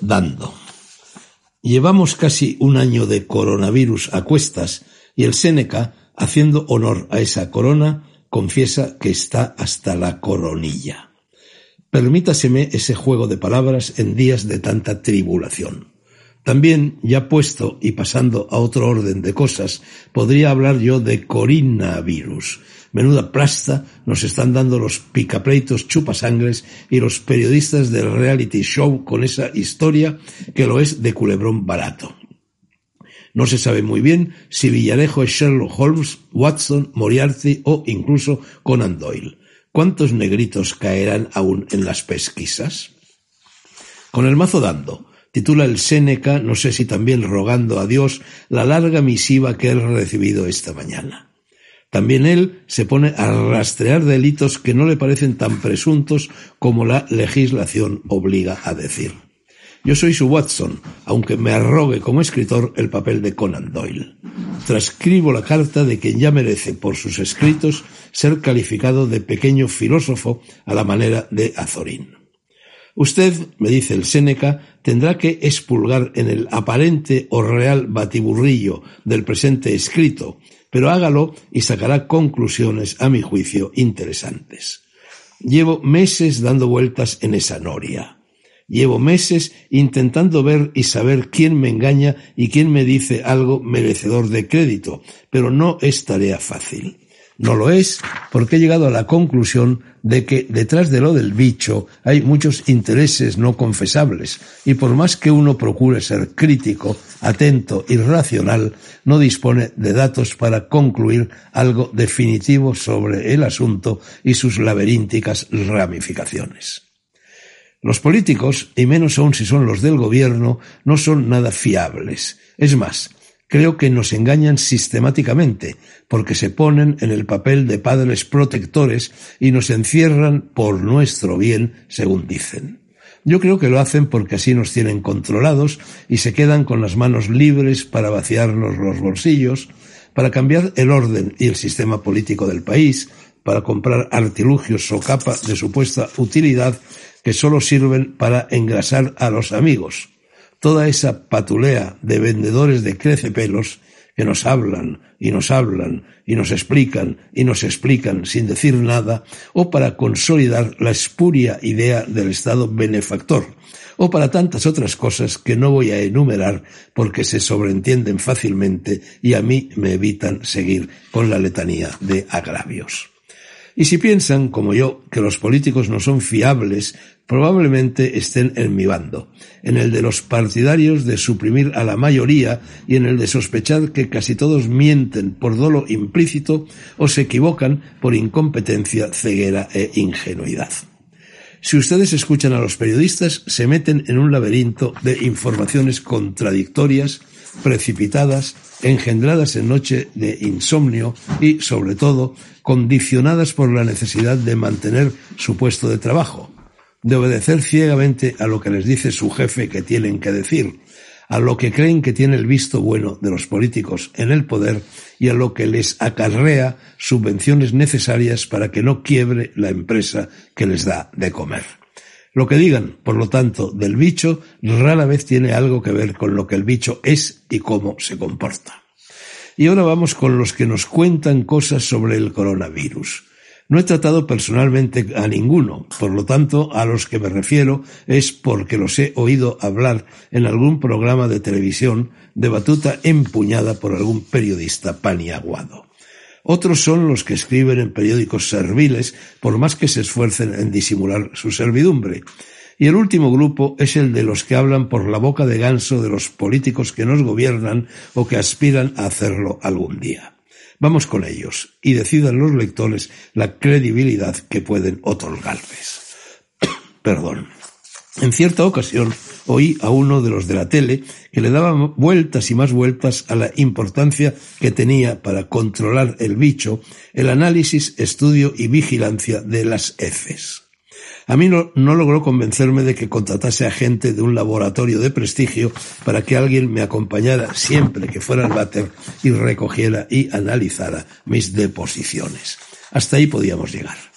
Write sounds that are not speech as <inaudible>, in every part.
Dando. Llevamos casi un año de coronavirus a cuestas y el Séneca, haciendo honor a esa corona, confiesa que está hasta la coronilla. Permítaseme ese juego de palabras en días de tanta tribulación. También, ya puesto y pasando a otro orden de cosas, podría hablar yo de coronavirus. Menuda plasta nos están dando los picapleitos chupasangres y los periodistas del reality show con esa historia que lo es de culebrón barato. No se sabe muy bien si Villarejo es Sherlock Holmes, Watson, Moriarty o incluso Conan Doyle. ¿Cuántos negritos caerán aún en las pesquisas? Con el mazo dando, titula el Séneca, no sé si también rogando a Dios, la larga misiva que él recibido esta mañana. También él se pone a rastrear delitos que no le parecen tan presuntos como la legislación obliga a decir. Yo soy su Watson, aunque me arrogue como escritor el papel de Conan Doyle. Transcribo la carta de quien ya merece por sus escritos ser calificado de pequeño filósofo a la manera de Azorín. Usted, me dice el Séneca, tendrá que expulgar en el aparente o real batiburrillo del presente escrito, pero hágalo y sacará conclusiones, a mi juicio, interesantes. Llevo meses dando vueltas en esa noria. Llevo meses intentando ver y saber quién me engaña y quién me dice algo merecedor de crédito, pero no es tarea fácil. No lo es porque he llegado a la conclusión de que detrás de lo del bicho hay muchos intereses no confesables y por más que uno procure ser crítico, atento y racional, no dispone de datos para concluir algo definitivo sobre el asunto y sus laberínticas ramificaciones. Los políticos, y menos aún si son los del gobierno, no son nada fiables. Es más, creo que nos engañan sistemáticamente, porque se ponen en el papel de padres protectores y nos encierran por nuestro bien, según dicen. Yo creo que lo hacen porque así nos tienen controlados y se quedan con las manos libres para vaciarnos los bolsillos, para cambiar el orden y el sistema político del país, para comprar artilugios o capa de supuesta utilidad que solo sirven para engrasar a los amigos. Toda esa patulea de vendedores de crecepelos que nos hablan y nos hablan y nos explican y nos explican sin decir nada, o para consolidar la espuria idea del Estado benefactor, o para tantas otras cosas que no voy a enumerar porque se sobreentienden fácilmente y a mí me evitan seguir con la letanía de agravios. Y si piensan, como yo, que los políticos no son fiables, probablemente estén en mi bando, en el de los partidarios de suprimir a la mayoría y en el de sospechar que casi todos mienten por dolo implícito o se equivocan por incompetencia, ceguera e ingenuidad. Si ustedes escuchan a los periodistas, se meten en un laberinto de informaciones contradictorias, precipitadas, engendradas en noche de insomnio y, sobre todo, condicionadas por la necesidad de mantener su puesto de trabajo, de obedecer ciegamente a lo que les dice su jefe que tienen que decir, a lo que creen que tiene el visto bueno de los políticos en el poder y a lo que les acarrea subvenciones necesarias para que no quiebre la empresa que les da de comer. Lo que digan, por lo tanto, del bicho rara vez tiene algo que ver con lo que el bicho es y cómo se comporta. Y ahora vamos con los que nos cuentan cosas sobre el coronavirus. No he tratado personalmente a ninguno, por lo tanto, a los que me refiero es porque los he oído hablar en algún programa de televisión de batuta empuñada por algún periodista paniaguado. Otros son los que escriben en periódicos serviles, por más que se esfuercen en disimular su servidumbre. Y el último grupo es el de los que hablan por la boca de ganso de los políticos que nos gobiernan o que aspiran a hacerlo algún día. Vamos con ellos y decidan los lectores la credibilidad que pueden otorgarles. <coughs> Perdón. En cierta ocasión oí a uno de los de la tele que le daba vueltas y más vueltas a la importancia que tenía para controlar el bicho el análisis, estudio y vigilancia de las heces. A mí no, logró convencerme de que contratase a gente de un laboratorio de prestigio para que alguien me acompañara siempre que fuera al váter y recogiera y analizara mis deposiciones. Hasta ahí podíamos llegar.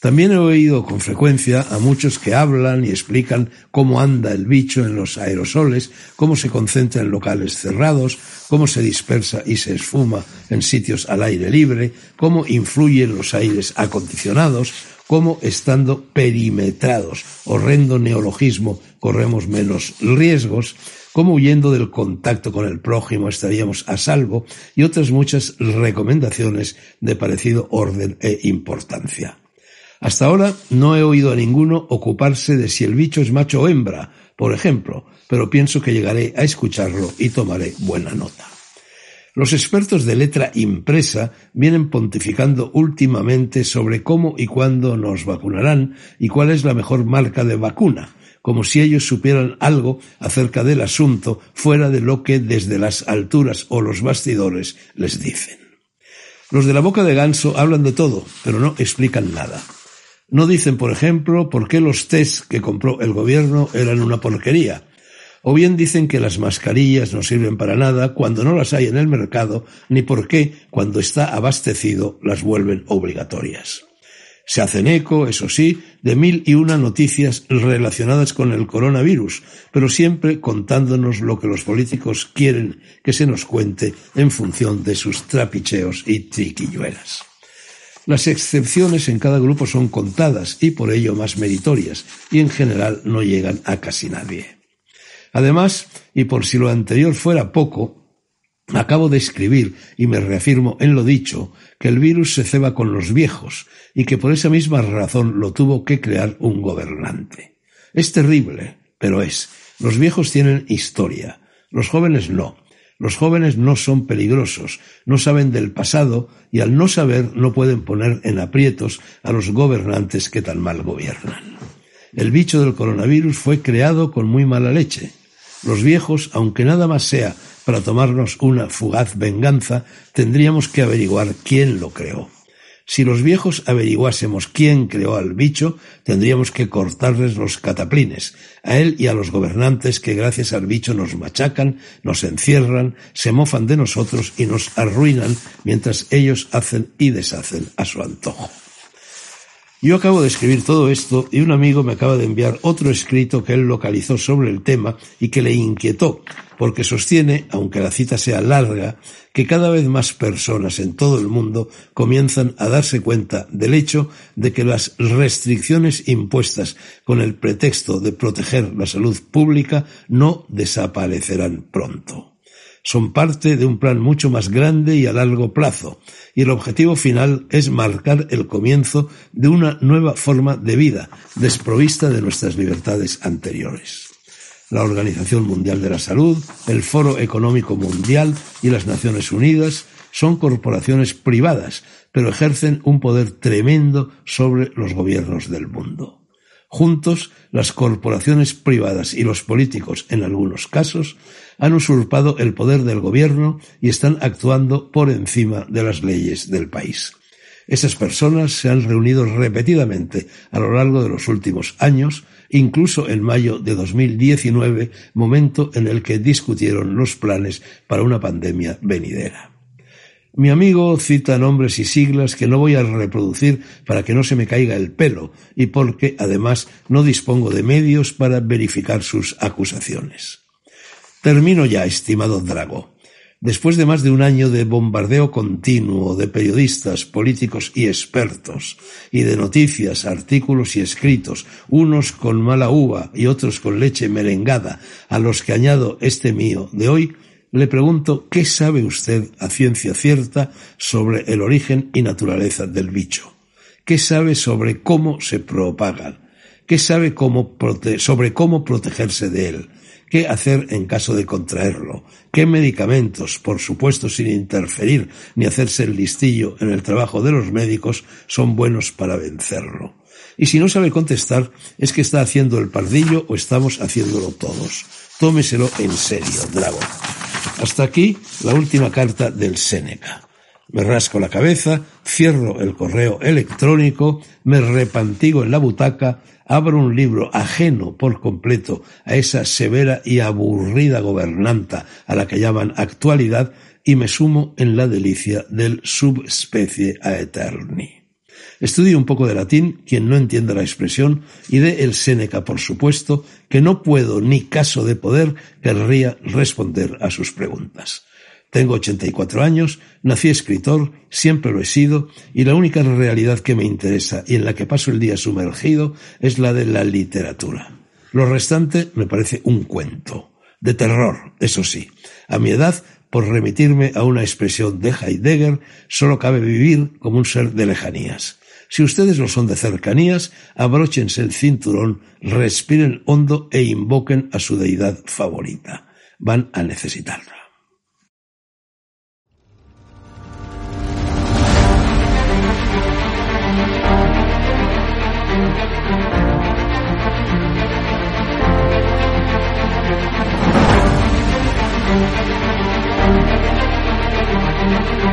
También he oído con frecuencia a muchos que hablan y explican cómo anda el bicho en los aerosoles, cómo se concentra en locales cerrados, cómo se dispersa y se esfuma en sitios al aire libre, cómo influye en los aires acondicionados, cómo estando perimetrados, horrendo neologismo, corremos menos riesgos, cómo huyendo del contacto con el prójimo estaríamos a salvo y otras muchas recomendaciones de parecido orden e importancia. Hasta ahora no he oído a ninguno ocuparse de si el bicho es macho o hembra, por ejemplo, pero pienso que llegaré a escucharlo y tomaré buena nota. Los expertos de letra impresa vienen pontificando últimamente sobre cómo y cuándo nos vacunarán y cuál es la mejor marca de vacuna, como si ellos supieran algo acerca del asunto fuera de lo que desde las alturas o los bastidores les dicen. Los de la boca de ganso hablan de todo, pero no explican nada. No dicen, por ejemplo, por qué los test que compró el gobierno eran una porquería. O bien dicen que las mascarillas no sirven para nada cuando no las hay en el mercado, ni por qué, cuando está abastecido, las vuelven obligatorias. Se hacen eco, eso sí, de mil y una noticias relacionadas con el coronavirus, pero siempre contándonos lo que los políticos quieren que se nos cuente en función de sus trapicheos y triquilluelas. Las excepciones en cada grupo son contadas y por ello más meritorias, y en general no llegan a casi nadie. Además, y por si lo anterior fuera poco, acabo de escribir, y me reafirmo en lo dicho, que el virus se ceba con los viejos, y que por esa misma razón lo tuvo que crear un gobernante. Es terrible, pero es. Los viejos tienen historia, los jóvenes no, los jóvenes no son peligrosos, no saben del pasado y al no saber no pueden poner en aprietos a los gobernantes que tan mal gobiernan. El bicho del coronavirus fue creado con muy mala leche. Los viejos, aunque nada más sea para tomarnos una fugaz venganza, tendríamos que averiguar quién lo creó. Si los viejos averiguásemos quién creó al bicho, tendríamos que cortarles los cataplines, a él y a los gobernantes que gracias al bicho nos machacan, nos encierran, se mofan de nosotros y nos arruinan mientras ellos hacen y deshacen a su antojo. Yo acabo de escribir todo esto y un amigo me acaba de enviar otro escrito que él localizó sobre el tema y que le inquietó, porque sostiene, aunque la cita sea larga, que cada vez más personas en todo el mundo comienzan a darse cuenta del hecho de que las restricciones impuestas con el pretexto de proteger la salud pública no desaparecerán pronto son parte de un plan mucho más grande y a largo plazo, y el objetivo final es marcar el comienzo de una nueva forma de vida, desprovista de nuestras libertades anteriores. La Organización Mundial de la Salud, el Foro Económico Mundial y las Naciones Unidas son corporaciones privadas, pero ejercen un poder tremendo sobre los gobiernos del mundo. Juntos, las corporaciones privadas y los políticos, en algunos casos, han usurpado el poder del gobierno y están actuando por encima de las leyes del país. Esas personas se han reunido repetidamente a lo largo de los últimos años, incluso en mayo de 2019, momento en el que discutieron los planes para una pandemia venidera. Mi amigo cita nombres y siglas que no voy a reproducir para que no se me caiga el pelo y porque, además, no dispongo de medios para verificar sus acusaciones. Termino ya, estimado Drago. Después de más de un año de bombardeo continuo de periodistas, políticos y expertos, y de noticias, artículos y escritos, unos con mala uva y otros con leche merengada, a los que añado este mío de hoy, le pregunto qué sabe usted a ciencia cierta sobre el origen y naturaleza del bicho. ¿Qué sabe sobre cómo se propagan? ¿Qué sabe sobre cómo protegerse de él? ¿Qué hacer en caso de contraerlo? ¿Qué medicamentos, por supuesto sin interferir ni hacerse el listillo en el trabajo de los médicos, son buenos para vencerlo? Y si no sabe contestar, es que está haciendo el pardillo o estamos haciéndolo todos. Tómeselo en serio, Drago. Hasta aquí la última carta del Séneca. Me rasco la cabeza, cierro el correo electrónico, me repantigo en la butaca, abro un libro ajeno por completo a esa severa y aburrida gobernanta a la que llaman actualidad y me sumo en la delicia del subspecie aeterni. Estudie un poco de latín, quien no entienda la expresión, y de el Séneca, por supuesto, que no puedo, ni caso de poder, querría responder a sus preguntas. Tengo 84 años, nací escritor, siempre lo he sido, y la única realidad que me interesa y en la que paso el día sumergido es la de la literatura. Lo restante me parece un cuento, de terror, eso sí. A mi edad, por remitirme a una expresión de Heidegger, solo cabe vivir como un ser de lejanías. Si ustedes lo son de cercanías, abróchense el cinturón, respiren hondo e invoquen a su deidad favorita. Van a necesitarla.